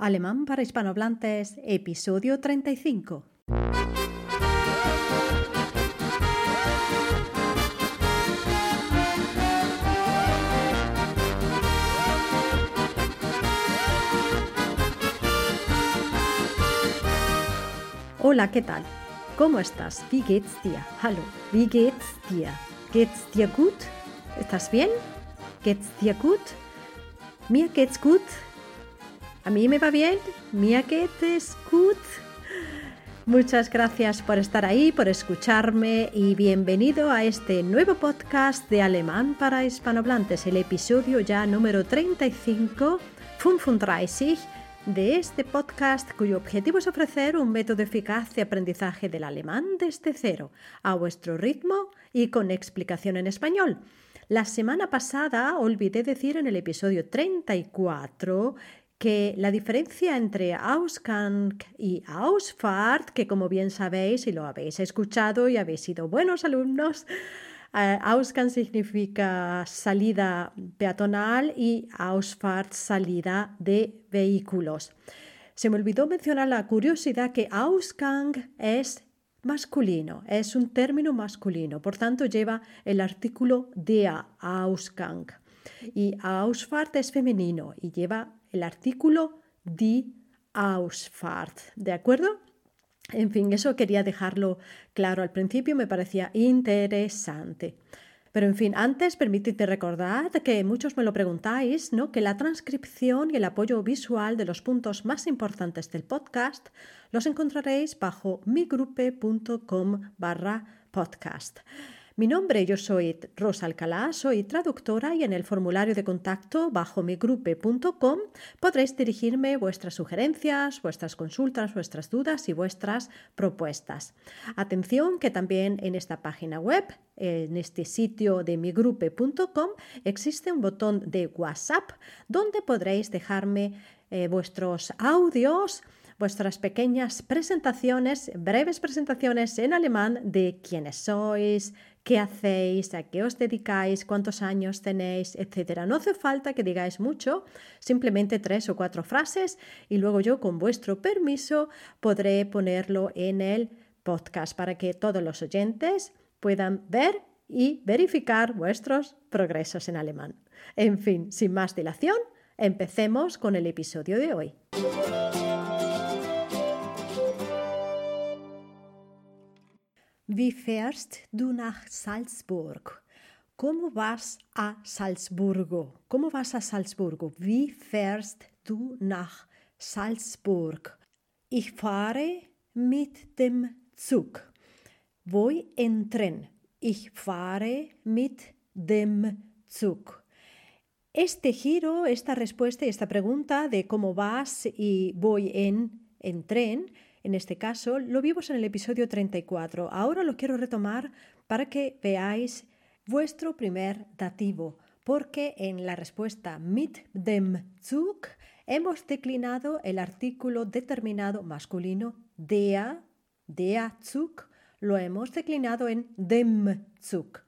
Alemán para hispanohablantes, episodio 35. Hola, ¿qué tal? ¿Cómo estás? Wie geht's dir? Hallo, wie geht's dir? Geht's dir gut? ¿Estás bien? Geht's dir gut? Mir geht's gut. A mí me va bien. Mir geht es gut. Muchas gracias por estar ahí, por escucharme y bienvenido a este nuevo podcast de Alemán para hispanohablantes, el episodio ya número 35, 35 de este podcast cuyo objetivo es ofrecer un método eficaz de aprendizaje del alemán desde cero, a vuestro ritmo y con explicación en español. La semana pasada olvidé decir en el episodio 34 que la diferencia entre Ausgang y Ausfahrt, que como bien sabéis y lo habéis escuchado y habéis sido buenos alumnos, eh, Ausgang significa salida peatonal y Ausfahrt salida de vehículos. Se me olvidó mencionar la curiosidad que Ausgang es masculino, es un término masculino, por tanto lleva el artículo der Ausgang. Y Ausfahrt es femenino y lleva el artículo die Ausfahrt. ¿De acuerdo? En fin, eso quería dejarlo claro al principio, me parecía interesante. Pero en fin, antes permitidme recordar que muchos me lo preguntáis, ¿no? Que la transcripción y el apoyo visual de los puntos más importantes del podcast los encontraréis bajo migrupe.com barra podcast. Mi nombre, yo soy Rosa Alcalá, soy traductora y en el formulario de contacto bajo migrupe.com podréis dirigirme vuestras sugerencias, vuestras consultas, vuestras dudas y vuestras propuestas. Atención que también en esta página web, en este sitio de migrupe.com, existe un botón de WhatsApp donde podréis dejarme eh, vuestros audios vuestras pequeñas presentaciones, breves presentaciones en alemán de quiénes sois, qué hacéis, a qué os dedicáis, cuántos años tenéis, etc. No hace falta que digáis mucho, simplemente tres o cuatro frases y luego yo con vuestro permiso podré ponerlo en el podcast para que todos los oyentes puedan ver y verificar vuestros progresos en alemán. En fin, sin más dilación, empecemos con el episodio de hoy. Wie fährst du nach Salzburg? ¿Cómo vas a Salzburgo? ¿Cómo vas a Salzburgo? Wie fährst du nach Salzburg? Ich fahre mit dem Zug. Voy en tren. Ich fahre mit dem Zug. Este giro, esta respuesta y esta pregunta de cómo vas y voy en, en tren en este caso, lo vimos en el episodio 34. Ahora lo quiero retomar para que veáis vuestro primer dativo, porque en la respuesta mit dem Zug hemos declinado el artículo determinado masculino der, der Zug, lo hemos declinado en dem Zug.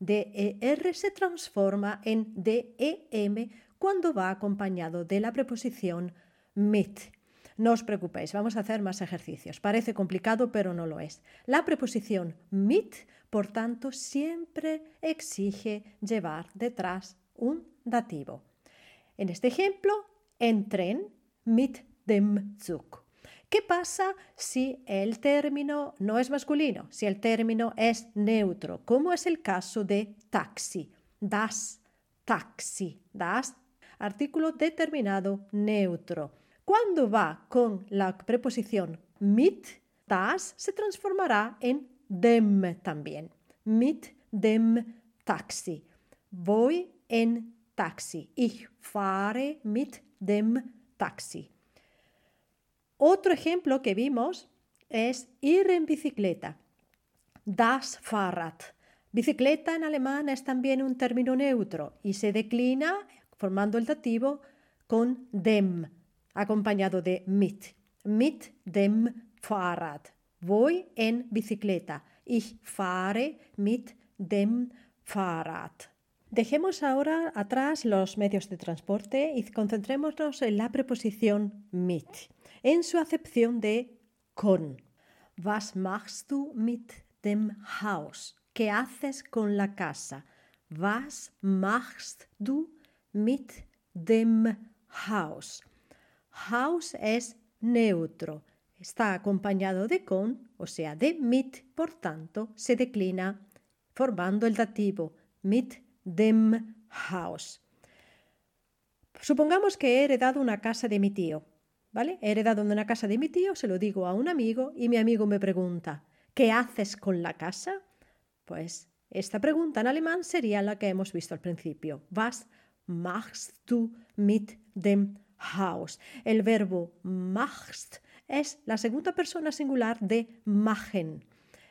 DER se transforma en DEM cuando va acompañado de la preposición mit. No os preocupéis, vamos a hacer más ejercicios. Parece complicado, pero no lo es. La preposición mit, por tanto, siempre exige llevar detrás un dativo. En este ejemplo, en tren mit dem Zug. ¿Qué pasa si el término no es masculino, si el término es neutro, como es el caso de taxi? Das taxi, das artículo determinado neutro. Cuando va con la preposición mit, das se transformará en dem también. Mit dem Taxi. Voy en taxi. Ich fahre mit dem Taxi. Otro ejemplo que vimos es ir en bicicleta. Das Fahrrad. Bicicleta en alemán es también un término neutro y se declina formando el dativo con dem acompañado de mit. Mit dem Fahrrad. Voy en bicicleta. Ich fahre mit dem Fahrrad. Dejemos ahora atrás los medios de transporte y concentrémonos en la preposición mit, en su acepción de con. Was machst du mit dem Haus? ¿Qué haces con la casa? Was machst du mit dem Haus? Haus es neutro. Está acompañado de con, o sea, de mit, por tanto, se declina formando el dativo mit dem Haus. Supongamos que he heredado una casa de mi tío, ¿vale? He heredado una casa de mi tío, se lo digo a un amigo y mi amigo me pregunta, ¿qué haces con la casa? Pues esta pregunta en alemán sería la que hemos visto al principio. Was machst du mit dem El verbo machst es la segunda persona singular de machen.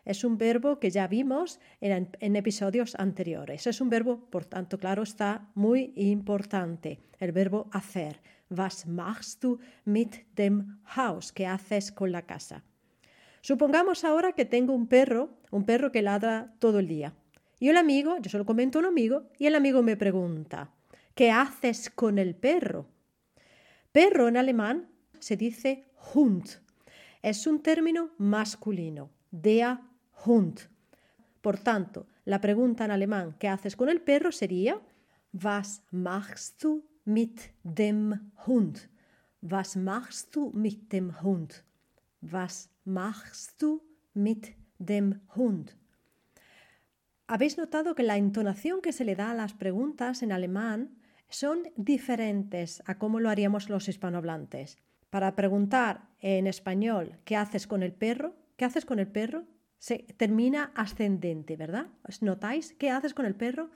Es un verbo que ya vimos en, episodios anteriores. Es un verbo, por tanto, claro, está muy importante. El verbo hacer. Was machst du mit dem Haus? ¿Qué haces con la casa? Supongamos ahora que tengo un perro, un perro que ladra todo el día. Y el amigo, yo se lo comento a un amigo, y el amigo me pregunta, ¿qué haces con el perro? Perro en alemán se dice Hund. Es un término masculino, der Hund. Por tanto, la pregunta en alemán ¿qué haces con el perro? sería Was machst du mit dem Hund? Was machst du mit dem Hund? Was machst du mit dem Hund? Habéis notado que la entonación que se le da a las preguntas en alemán son diferentes a cómo lo haríamos los hispanohablantes. Para preguntar en español ¿qué haces con el perro? ¿Qué haces con el perro? se termina ascendente, ¿verdad? ¿Notáis qué haces con el perro?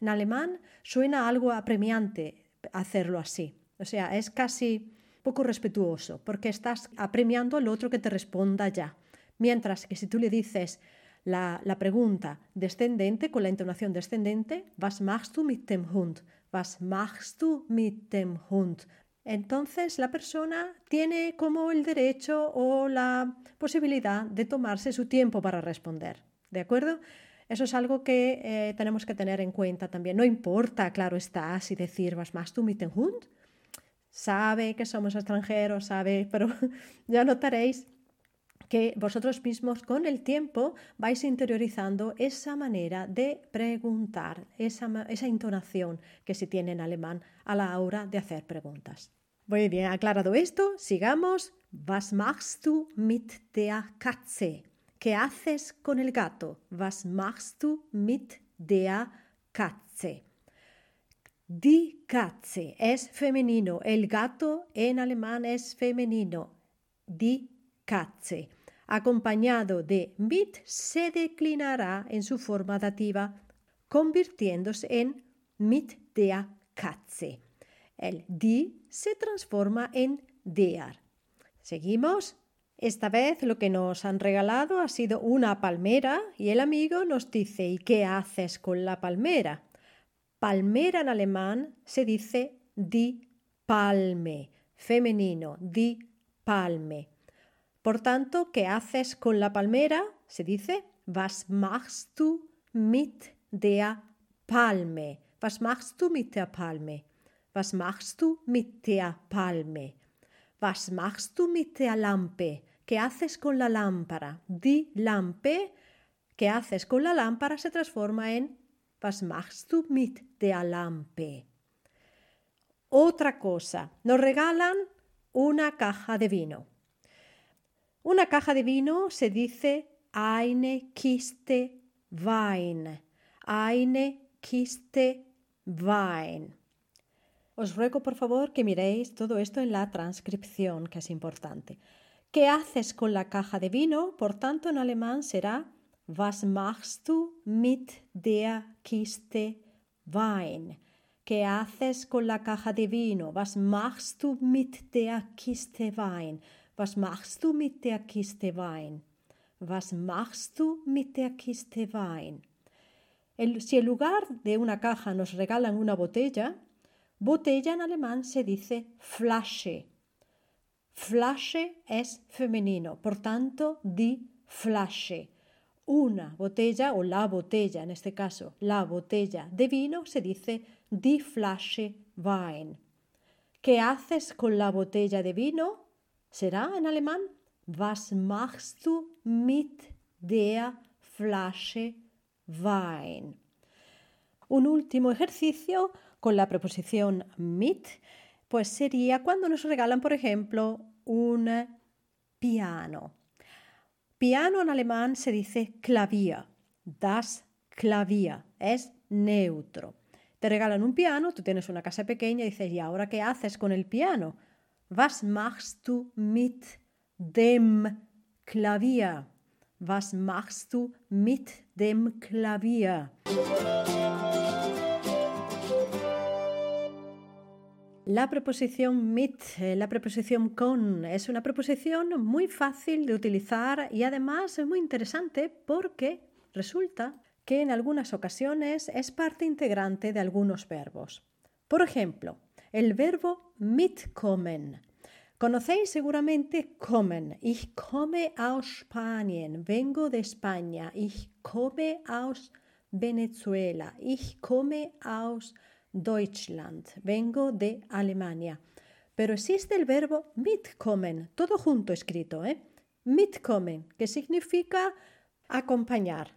En alemán suena algo apremiante hacerlo así. O sea, es casi poco respetuoso porque estás apremiando al otro que te responda ya. Mientras que si tú le dices la, la pregunta descendente con la entonación descendente, was machst du mit dem Hund? Was machst du mit dem Hund? entonces la persona tiene como el derecho o la posibilidad de tomarse su tiempo para responder. ¿De acuerdo? Eso es algo que eh, tenemos que tener en cuenta también. No importa, claro está, si decir was más tú mit Hund. Sabe que somos extranjeros, sabe, pero ya notaréis que vosotros mismos con el tiempo vais interiorizando esa manera de preguntar, esa, esa entonación que se tiene en alemán a la hora de hacer preguntas. Muy bien, aclarado esto, sigamos. Was machst du mit der Katze? ¿Qué haces con el gato? Was machst du mit der Katze? Die Katze es femenino. El gato en alemán es femenino. Die Katze. Acompañado de mit se declinará en su forma dativa, convirtiéndose en mit der Katze. El die se transforma en der. Seguimos. Esta vez lo que nos han regalado ha sido una palmera y el amigo nos dice ¿y qué haces con la palmera? Palmera en alemán se dice die Palme, femenino, die Palme. Por tanto, ¿qué haces con la palmera? Se dice Was machst du mit der Palme? Was machst du mit der Palme? Was machst du mit der Palme? Was machst du mit der Lampe? ¿Qué haces con la lámpara? Die Lampe, ¿qué haces con la lámpara? se transforma en Was machst du mit der Lampe? Otra cosa, nos regalan una caja de vino. Una caja de vino se dice eine Kiste Wein. Eine Kiste Wein. Os ruego por favor que miréis todo esto en la transcripción, que es importante. ¿Qué haces con la caja de vino? Por tanto, en alemán será Was machst du mit der Kiste Wein? ¿Qué haces con la caja de vino? Was machst du mit der Kiste Wein? Was machst du mit der Kiste Wein? Was machst du mit der Kiste Wein? si en lugar de una caja nos regalan una botella, Botella en alemán se dice Flasche. Flasche es femenino, por tanto, die Flasche. una botella o la botella, en este caso, la botella de vino, se dice die Flasche Wein. ¿Qué haces con la botella de vino? Será en alemán Was machst du mit der Flasche Wein? Un último ejercicio con la preposición mit, pues sería cuando nos regalan, por ejemplo, un piano. Piano en alemán se dice Klavier. Das Klavier es neutro. Te regalan un piano, tú tienes una casa pequeña y dices, ¿y ahora qué haces con el piano? Was machst du mit dem Klavier? Was machst du mit dem Klavier? La preposición mit, eh, la preposición con, es una preposición muy fácil de utilizar y además es muy interesante porque resulta que en algunas ocasiones es parte integrante de algunos verbos. Por ejemplo, el verbo mitkommen. Conocéis seguramente kommen. Ich komme aus Spanien. Vengo de España. Ich komme aus Venezuela. Ich komme aus Deutschland, vengo de Alemania. Pero existe el verbo mitkommen, todo junto escrito, ¿eh? Mitkommen, que significa acompañar.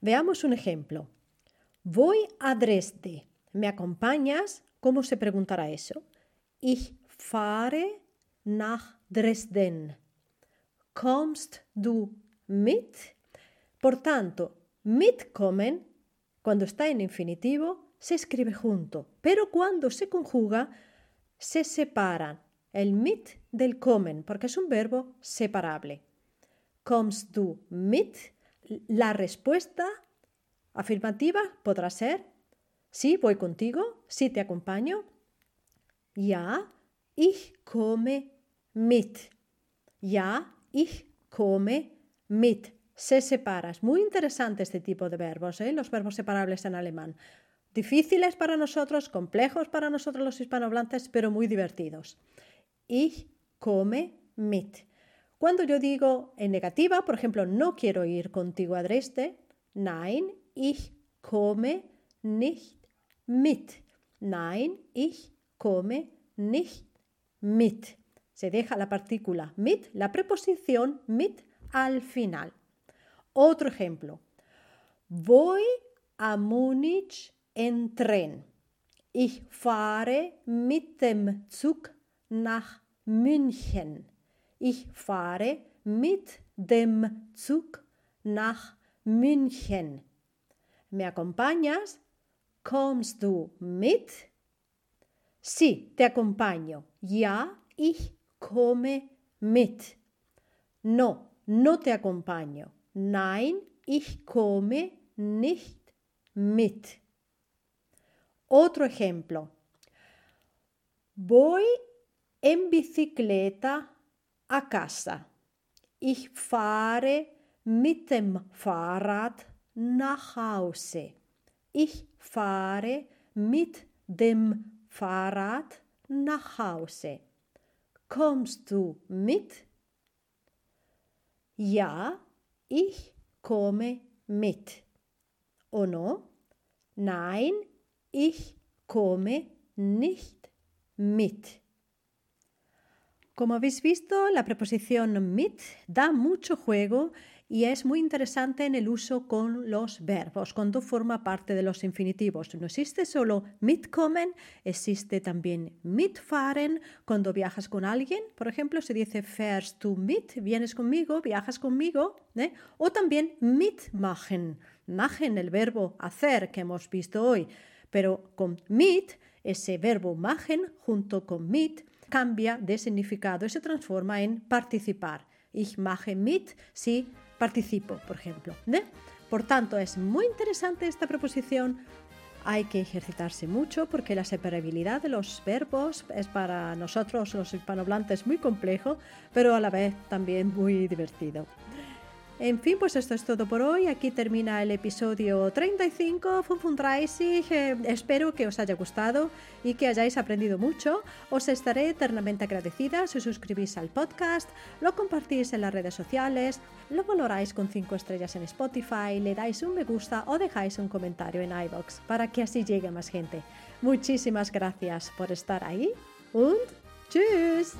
Veamos un ejemplo. Voy a Dresde. ¿Me acompañas? ¿Cómo se preguntará eso? Ich fahre nach Dresden. Kommst du mit? Por tanto, mitkommen, cuando está en infinitivo, se escribe junto, pero cuando se conjuga se separan el mit del kommen, porque es un verbo separable. Kommst du mit? La respuesta afirmativa podrá ser sí, voy contigo, sí te acompaño. Ja, ich komme mit. Ja, ich komme mit. Se separa. Es muy interesante este tipo de verbos, ¿eh? los verbos separables en alemán. Difíciles para nosotros, complejos para nosotros los hispanohablantes, pero muy divertidos. Ich komme mit. Cuando yo digo en negativa, por ejemplo, no quiero ir contigo a Dresde, nein, ich komme nicht mit. Nein, ich komme nicht mit. Se deja la partícula mit, la preposición mit al final. Otro ejemplo. Voy a Múnich en Tren. Ich fahre mit dem Zug nach München. Ich fahre mit dem Zug nach München. ¿Me acompañas? ¿Kommst du mit? Sí, te acompaño. Ja, ich komme mit. No, no te acompaño. Nein, ich komme nicht mit. Otro ejemplo. Voy en bicicleta a casa. Ich fahre mit dem Fahrrad nach Hause. Ich fahre mit dem Fahrrad nach Hause. Kommst du mit? Ja, ich komme mit. ¿O no? Nein, Ich komme nicht mit. Como habéis visto, la preposición mit da mucho juego y es muy interesante en el uso con los verbos, cuando forma parte de los infinitivos. No existe solo mitkommen, existe también mitfahren, cuando viajas con alguien, por ejemplo, se dice fährst du mit, vienes conmigo, viajas conmigo, ¿eh? o también mitmachen, machen, el verbo hacer que hemos visto hoy pero con mit, ese verbo machen junto con mit cambia de significado y se transforma en participar. Ich mache mit si participo, por ejemplo. Por tanto, es muy interesante esta preposición. Hay que ejercitarse mucho porque la separabilidad de los verbos es para nosotros los hispanohablantes muy complejo, pero a la vez también muy divertido. En fin, pues esto es todo por hoy. Aquí termina el episodio 35 Fun eh, espero que os haya gustado y que hayáis aprendido mucho. Os estaré eternamente agradecida si os suscribís al podcast, lo compartís en las redes sociales, lo valoráis con 5 estrellas en Spotify, le dais un me gusta o dejáis un comentario en iBox para que así llegue más gente. Muchísimas gracias por estar ahí und tschüss.